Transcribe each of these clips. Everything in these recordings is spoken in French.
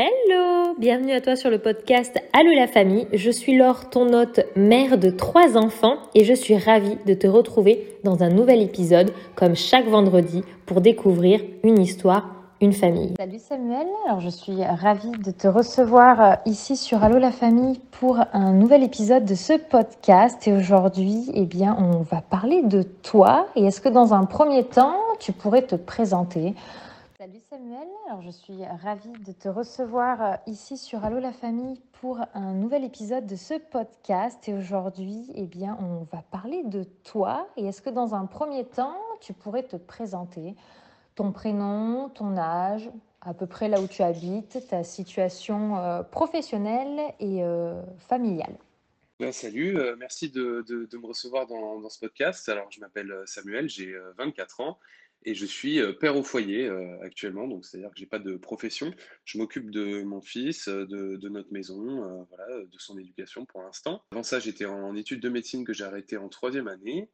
Hello Bienvenue à toi sur le podcast Allô la famille. Je suis Laure, ton hôte, mère de trois enfants et je suis ravie de te retrouver dans un nouvel épisode comme chaque vendredi pour découvrir une histoire, une famille. Salut Samuel, alors je suis ravie de te recevoir euh, ici sur Allô la famille pour un nouvel épisode de ce podcast et aujourd'hui, eh bien, on va parler de toi et est-ce que dans un premier temps, tu pourrais te présenter Salut Samuel, alors je suis ravie de te recevoir euh, ici sur Allô la famille pour un nouvel épisode de ce podcast. Et aujourd'hui, eh bien, on va parler de toi. Et est-ce que dans un premier temps, tu pourrais te présenter? Ton prénom, ton âge, à peu près là où tu habites, ta situation euh, professionnelle et euh, familiale? Ben, salut, merci de, me recevoir dans, dans ce podcast. Alors, je m'appelle Samuel, j'ai euh, 24 ans et je suis euh, père au foyer euh, actuellement, donc c'est-à-dire que j'ai pas de profession. Je m'occupe de mon fils, euh, de, notre maison, voilà, de son éducation pour l'instant. Avant ça, j'étais en études de médecine que j'ai arrêté en troisième année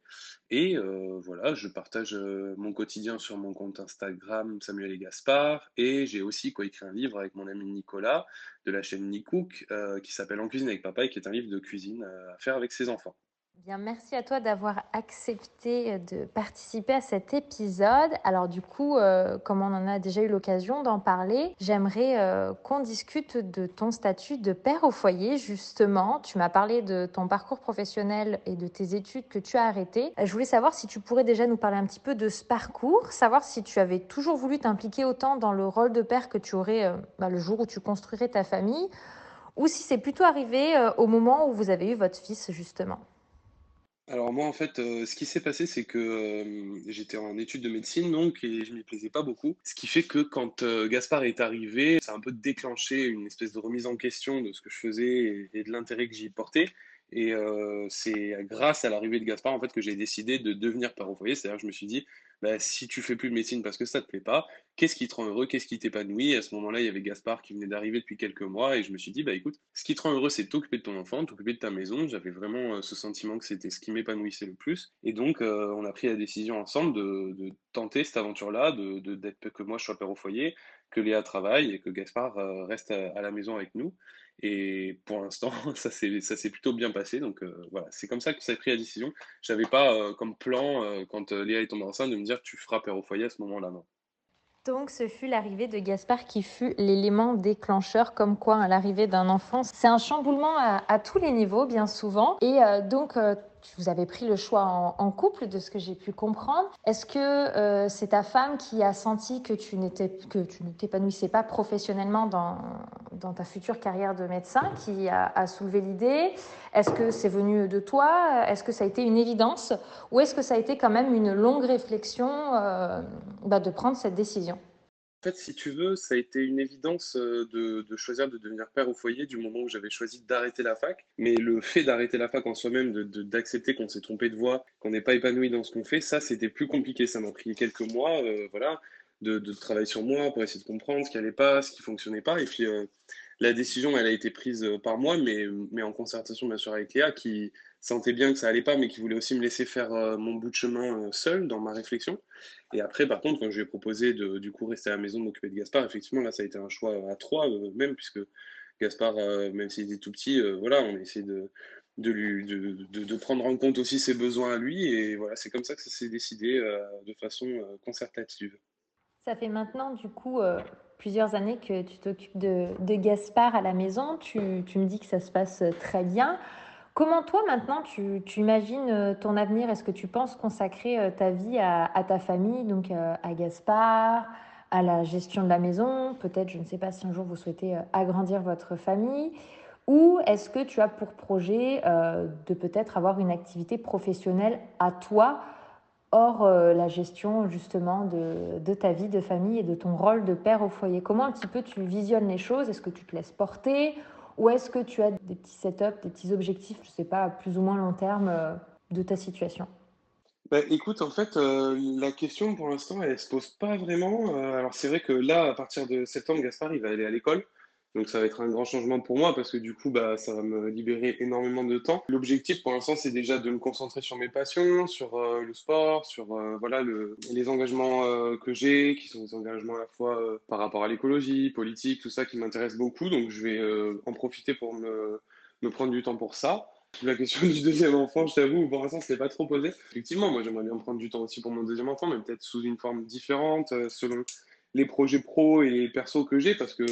et voilà, je partage mon quotidien sur mon compte Instagram Samuel et Gaspard et j'ai aussi coécrit un livre avec mon ami Nicolas de la chaîne Nicook qui s'appelle En cuisine avec papa et qui est un livre de cuisine à faire avec ses enfants. Bien, merci à toi d'avoir accepté euh, de participer à cet épisode. Alors du coup, euh, comme on en a déjà eu l'occasion d'en parler, j'aimerais euh, qu'on discute de ton statut de père au foyer, justement. Tu m'as parlé de ton parcours professionnel et de tes études que tu as arrêtées. Je voulais savoir si tu pourrais déjà nous parler un petit peu de ce parcours, savoir si tu avais toujours voulu t'impliquer autant dans le rôle de père que tu aurais bah, le jour où tu construirais ta famille, ou si c'est plutôt arrivé au moment où vous avez eu votre fils, justement. Alors moi en fait, euh, ce qui s'est passé, c'est que euh, j'étais en études de médecine donc et je m'y plaisais pas beaucoup. Ce qui fait que quand euh, Gaspard est arrivé, ça a un peu déclenché une espèce de remise en question de ce que je faisais et, et de l'intérêt que j'y portais. Et c'est grâce à l'arrivée de Gaspard en fait que j'ai décidé de devenir père foyer. C'est-à-dire je me suis dit, bah, si tu fais plus de médecine parce que ça te plaît pas, qu'est-ce qui te rend heureux, qu'est-ce qui t'épanouit? À ce moment-là, il y avait Gaspard qui venait d'arriver depuis quelques mois et je me suis dit, bah écoute, ce qui te rend heureux, c'est t'occuper de ton enfant, t'occuper de ta maison. J'avais vraiment euh, ce sentiment que c'était ce qui m'épanouissait le plus. Et donc, euh, on a pris la décision ensemble de, tenter cette aventure-là, de, que moi je sois père au foyer, que Léa travaille et que Gaspard euh, reste à la maison avec nous. Et pour l'instant, ça s'est, plutôt bien passé. Donc euh, voilà, c'est comme ça que a pris la décision. J'avais pas euh, comme plan, euh, quand Léa est tombée enceinte, de me dire tu feras au foyer à ce moment-là, non. Donc, ce fut l'arrivée de Gaspard qui fut l'élément déclencheur, comme quoi hein, l'arrivée d'un enfant, c'est un chamboulement à, tous les niveaux, bien souvent. Et donc, vous avez pris le choix en, couple, de ce que j'ai pu comprendre. Est-ce que c'est ta femme qui a senti que tu n'étais que tu ne t'épanouissais pas professionnellement dans, dans ta future carrière de médecin, qui a, soulevé l'idée. Est-ce que c'est venu de toi? Est-ce que ça a été une évidence? Ou est-ce que ça a été quand même une longue réflexion euh, bah, de prendre cette décision? En fait, si tu veux, ça a été une évidence euh, de, choisir de devenir père au foyer du moment où j'avais choisi d'arrêter la fac. Mais le fait d'arrêter la fac en soi-même, de, de- d'accepter qu'on s'est trompé de voie, qu'on n'est pas épanoui dans ce qu'on fait, ça, c'était plus compliqué. Ça m'a pris quelques mois, euh, voilà, de, de travailler sur moi pour essayer de comprendre ce qui allait pas, ce qui fonctionnait pas. Et puis, euh, la décision, elle a été prise euh, par moi, mais, mais en concertation, bien sûr, avec Léa, qui sentait bien que ça allait pas, mais qui voulait aussi me laisser faire euh, mon bout de chemin seul dans ma réflexion. Et après, par contre, quand je lui ai proposé de du coup rester à la maison, m'occuper de Gaspard, effectivement, là, ça a été un choix à trois, même, puisque Gaspard, même s'il était tout petit, voilà, on a essayé de, de, lui, de, de, prendre en compte aussi ses besoins à lui. Et voilà, c'est comme ça que ça s'est décidé de façon concertative. Ça fait maintenant du coup euh, plusieurs années que tu t'occupes de, Gaspard à la maison. Tu, me dis que ça se passe euh, très bien. Comment toi maintenant tu, imagines euh, ton avenir? Est-ce que tu penses consacrer ta vie à, ta famille, donc à Gaspard, à la gestion de la maison? Peut-être, je ne sais pas si un jour vous souhaitez agrandir votre famille. Ou est-ce que tu as pour projet de peut-être avoir une activité professionnelle à toi hors euh, la gestion justement de, de ta vie de famille et de ton rôle de père au foyer. Comment un petit peu tu visionnes les choses? Est-ce que tu te laisses porter? Ou est-ce que tu as des petits setups, des petits objectifs, je ne sais pas, plus ou moins long terme euh, de ta situation? Bah, écoute, en fait, euh, la question pour l'instant, elle se pose pas vraiment. Alors c'est vrai que là, à partir de septembre, Gaspard, il va aller à l'école. Donc ça va être un grand changement pour moi parce que du coup, bah, ça va me libérer énormément de temps. L'objectif pour l'instant, c'est déjà de me concentrer sur mes passions, sur euh, le sport, sur euh, voilà le, les engagements euh, que j'ai, qui sont des engagements à la fois par rapport à l'écologie, politique, tout ça qui m'intéresse beaucoup. Donc je vais en profiter pour me, prendre du temps pour ça. La question du deuxième enfant, je t'avoue, pour l'instant, ce n'est pas trop posé. Effectivement, moi, j'aimerais bien prendre du temps aussi pour mon deuxième enfant, mais peut-être sous une forme différente, selon les projets pro et les persos que j'ai, parce que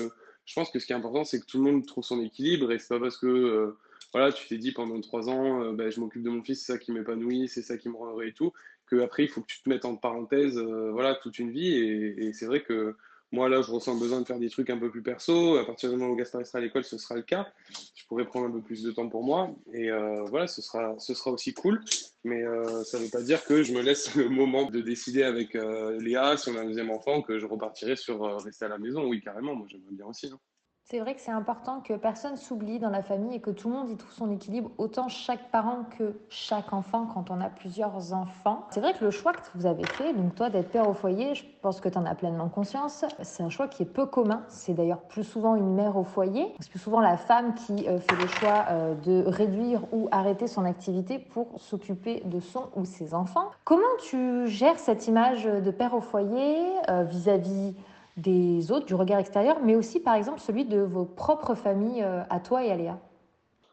je pense que ce qui est important, c'est que tout le monde trouve son équilibre et c'est pas parce que euh, voilà, tu t'es dit pendant trois ans, euh, ben, je m'occupe de mon fils, c'est ça qui m'épanouit, c'est ça qui me rend et tout, que après il faut que tu te mettes en parenthèse, euh, voilà, toute une vie. Et c'est vrai que moi, là, je ressens besoin de faire des trucs un peu plus perso. À partir du moment où Gaspard sera à l'école, ce sera le cas. Je pourrais prendre un peu plus de temps pour moi. Et euh, voilà, ce sera, ce sera aussi cool. Mais euh, ça ne veut pas dire que je me laisse le moment de décider avec euh, Léa, si on a un deuxième enfant, que je repartirai sur rester à la maison. Oui, carrément, moi j'aimerais bien aussi. Hein. C'est vrai que c'est important que personne s'oublie dans la famille et que tout le monde y trouve son équilibre, autant chaque parent que chaque enfant quand on a plusieurs enfants. C'est vrai que le choix que vous avez fait, donc toi d'être père au foyer, je pense que tu en as pleinement conscience, c'est un choix qui est peu commun. C'est d'ailleurs plus souvent une mère au foyer. C'est plus souvent la femme qui euh, fait le choix euh, de réduire ou arrêter son activité pour s'occuper de son ou ses enfants. Comment tu gères cette image de père au foyer euh, vis-à-vis des autres, du regard extérieur, mais aussi par exemple celui de vos propres familles euh, à toi et à Léa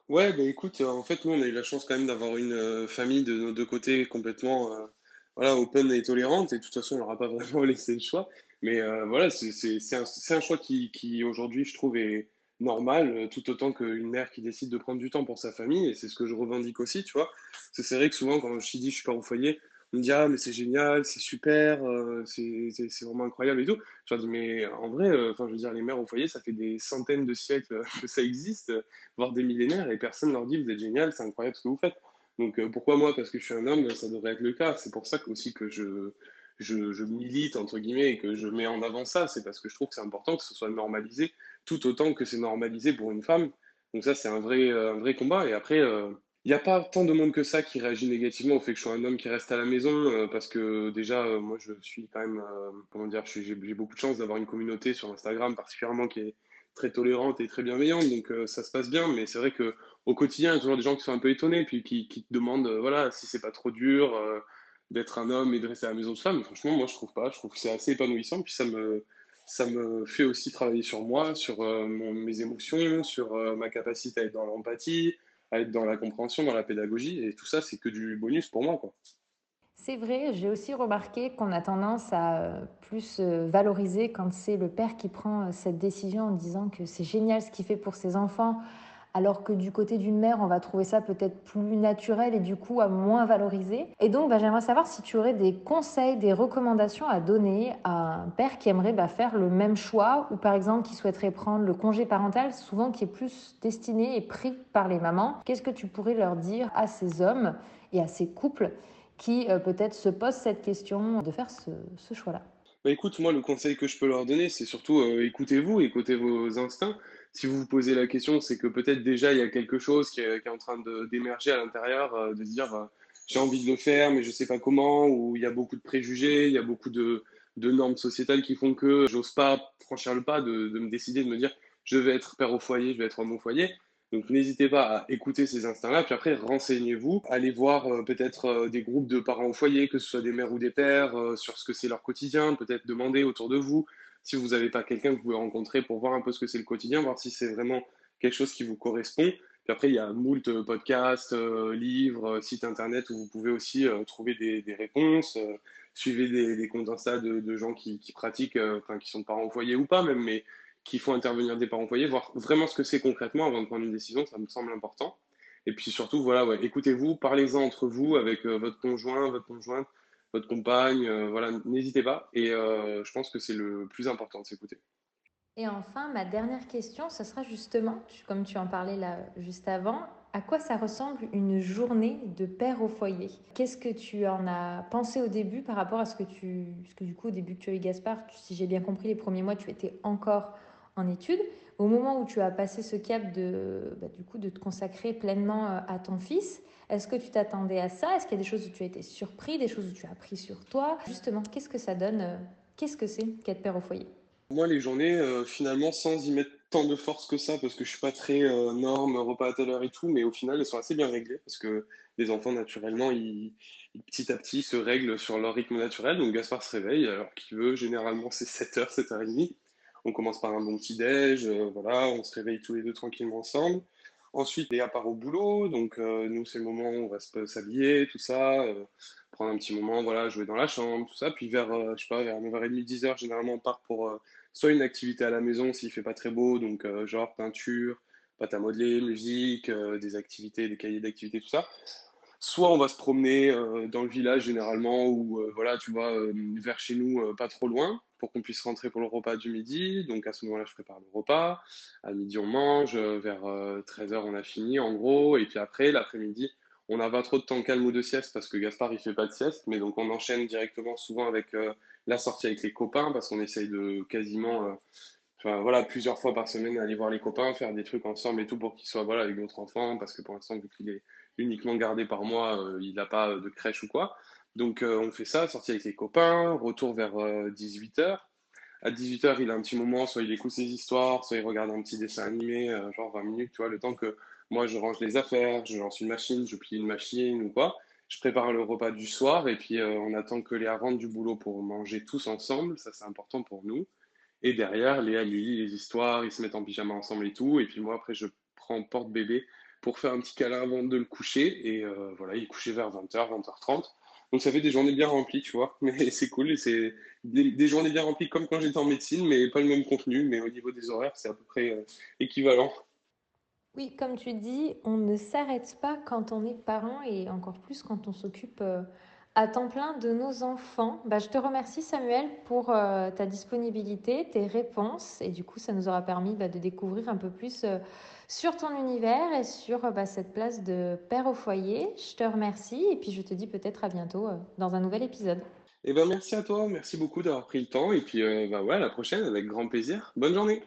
Ouais, bah écoute, euh, en fait, nous, on a eu la chance quand même d'avoir une euh, famille de nos deux côtés complètement voilà, open et tolérante, et de toute façon, on leur a pas vraiment laissé le choix. Mais voilà, c'est un, un, choix qui, qui aujourd'hui, je trouve, est normal, tout autant qu'une mère qui décide de prendre du temps pour sa famille, et c'est ce que je revendique aussi, tu vois. C'est vrai que souvent, quand je dis je suis pas au foyer, me dit ah mais c'est génial, c'est super, euh, c'est vraiment incroyable et tout. Je leur dis mais en vrai, euh, enfin je veux dire les mères au foyer, ça fait des centaines de siècles que ça existe, voire des millénaires et personne leur dit vous êtes génial, c'est incroyable ce que vous faites. Donc euh, pourquoi moi? Parce que je suis un homme, ça devrait être le cas. C'est pour ça aussi que je, je, je milite entre guillemets et que je mets en avant ça, c'est parce que je trouve que c'est important que ce soit normalisé, tout autant que c'est normalisé pour une femme. Donc ça c'est un vrai un vrai combat et après il n'y a pas tant de monde que ça qui réagit négativement au fait que je sois un homme qui reste à la maison, euh, parce que déjà, euh, moi, je suis quand même, euh, comment dire, j'ai beaucoup de chance d'avoir une communauté sur Instagram particulièrement qui est très tolérante et très bienveillante, donc ça se passe bien, mais c'est vrai que au quotidien, il y a toujours des gens qui sont un peu étonnés, puis qui, te demandent, voilà, si c'est pas trop dur d'être un homme et de rester à la maison de femme. Franchement, moi, je trouve pas. Je trouve que c'est assez épanouissant, puis ça me, ça me fait aussi travailler sur moi, sur mes émotions, sur ma capacité à être dans l'empathie à être dans la compréhension, dans la pédagogie. Et tout ça, c'est que du bonus pour moi. Quoi. C'est vrai, j'ai aussi remarqué qu'on a tendance à euh, plus euh, valoriser quand c'est le père qui prend euh, cette décision en disant que c'est génial ce qu'il fait pour ses enfants, alors que du côté d'une mère, on va trouver ça peut-être plus naturel et du coup à moins valoriser. Et donc, bah, j'aimerais savoir si tu aurais des conseils, des recommandations à donner à un père qui aimerait bah, faire le même choix ou par exemple qui souhaiterait prendre le congé parental, souvent qui est plus destiné et pris par les mamans. Qu'est-ce que tu pourrais leur dire à ces hommes et à ces couples qui euh, peut-être se posent cette question de faire ce, choix-là? Bah écoute, moi le conseil que je peux leur donner, c'est surtout euh, écoutez-vous, écoutez vos instincts si vous vous posez la question, c'est que peut-être déjà il y a quelque chose qui est, en train d'émerger à l'intérieur, euh, de dire euh, j'ai envie de le faire, mais je ne sais pas comment, ou il y a beaucoup de préjugés, il y a beaucoup de, normes sociétales qui font que j'ose pas franchir le pas de, me décider, de me dire je vais être père au foyer, je vais être homme au foyer. Donc n'hésitez pas à écouter ces instincts-là, puis après renseignez-vous, allez voir euh, peut-être des groupes de parents au foyer, que ce soit des mères ou des pères, sur ce que c'est leur quotidien, peut-être demander autour de vous, si vous n'avez pas quelqu'un que vous pouvez rencontrer pour voir un peu ce que c'est le quotidien, voir si c'est vraiment quelque chose qui vous correspond. Puis après, il y a moult euh, podcasts, euh, livres, euh, sites internet où vous pouvez aussi trouver des, réponses. suivez des, comptes Insta de, gens qui, pratiquent, enfin, qui sont parents au foyer ou pas même, mais qui font intervenir des parents au foyer, voir vraiment ce que c'est concrètement avant de prendre une décision, ça me semble important. Et puis surtout, voilà, ouais, écoutez-vous, parlez-en entre vous avec votre conjoint, votre conjointe, votre compagne, euh, voilà, n'hésitez pas. Et euh, je pense que c'est le plus important de s'écouter. Et enfin, ma dernière question, ce sera justement, comme tu en parlais là juste avant, à quoi ça ressemble une journée de père au foyer? Qu'est-ce que tu en as pensé au début par rapport à ce que tu... Parce que du coup, au début que tu eu Gaspard, si j'ai bien compris, les premiers mois, tu étais encore en études. Au moment où tu as passé ce cap de, bah, du coup, de te consacrer pleinement euh, à ton fils, est-ce que tu t'attendais à ça? Est-ce qu'il y a des choses où tu as été surpris, des choses où tu as appris sur toi? Justement, qu'est-ce que ça donne euh, Qu'est-ce que c'est qu'être père au foyer? Moi, les journées, heu, finalement, sans y mettre tant de force que ça, parce que je suis pas très, norme, repas à telle heure et tout, mais au final, elles sont assez bien réglées parce que les enfants, naturellement, ils petit à petit se règlent sur leur rythme naturel. Donc Gaspard se réveille l'heure qu'il veut, généralement c'est 07:00, 07:30. On commence par un bon petit déj, heu, voilà, on se réveille tous les 2 tranquillement ensemble. Ensuite, Léa part au boulot, donc heu, nous, c'est le moment où on va s'habiller, tout ça, heu, prendre un petit moment, voilà, jouer dans la chambre, tout ça. Puis vers, je sais pas, vers 9:30, 10:00, généralement, on part pour, soit une activité à la maison s'il fait pas très beau, donc genre peinture, pâte à modeler, musique, des activités, des cahiers d'activités, tout ça. Soit on va se promener euh, dans le village généralement ou euh, voilà, tu euh, vers chez nous, pas trop loin, pour qu'on puisse rentrer pour le repas du midi. Donc à ce moment-là, je prépare le repas. À midi, on mange. vers 13h, on a fini en gros. Et puis après, l'après-midi, on n'a pas trop de temps calme ou de sieste parce que Gaspard, il fait pas de sieste. Mais donc on enchaîne directement souvent avec la sortie avec les copains parce qu'on essaye de quasiment... voilà, plusieurs fois par semaine, aller voir les copains, faire des trucs ensemble et tout pour qu'ils soient voilà, avec d'autres enfants, parce que pour l'instant, vu qu'il est uniquement gardé par moi, euh, il n'a pas de crèche ou quoi. Donc euh, on fait ça, sortie avec les copains, retour vers 18h. À 18h, il a un petit moment, soit il écoute ses histoires, soit il regarde un petit dessin animé, euh, genre 20 minutes, tu vois, le temps que moi je range les affaires, je lance une machine, je plie une machine ou quoi. Je prépare le repas du soir et puis euh, on attend que Léa rentre du boulot pour manger tous ensemble, ça c'est important pour nous. Et derrière, Léa lui lit les histoires, ils se mettent en pyjama ensemble et tout. Et puis moi, après, je prends porte-bébé pour faire un petit câlin avant de le coucher. Et euh, voilà, il est couché vers 20h, 20h30. Donc ça fait des journées bien remplies, tu vois. Mais c'est cool et c'est des, journées bien remplies comme quand j'étais en médecine, mais pas le même contenu. Mais au niveau des horaires, c'est à peu près euh, équivalent. Oui, comme tu dis, on ne s'arrête pas quand on est parent et encore plus quand on s'occupe euh, à temps plein de nos enfants. Bah, je te remercie Samuel pour ta disponibilité, tes réponses et du coup ça nous aura permis bah, de découvrir un peu plus sur ton univers et sur euh, bah, cette place de père au foyer. Je te remercie et puis je te dis peut-être à bientôt euh, dans un nouvel épisode. Et ben merci à toi, merci beaucoup d'avoir pris le temps. Et puis euh, bah ouais, à la prochaine avec grand plaisir. Bonne journée.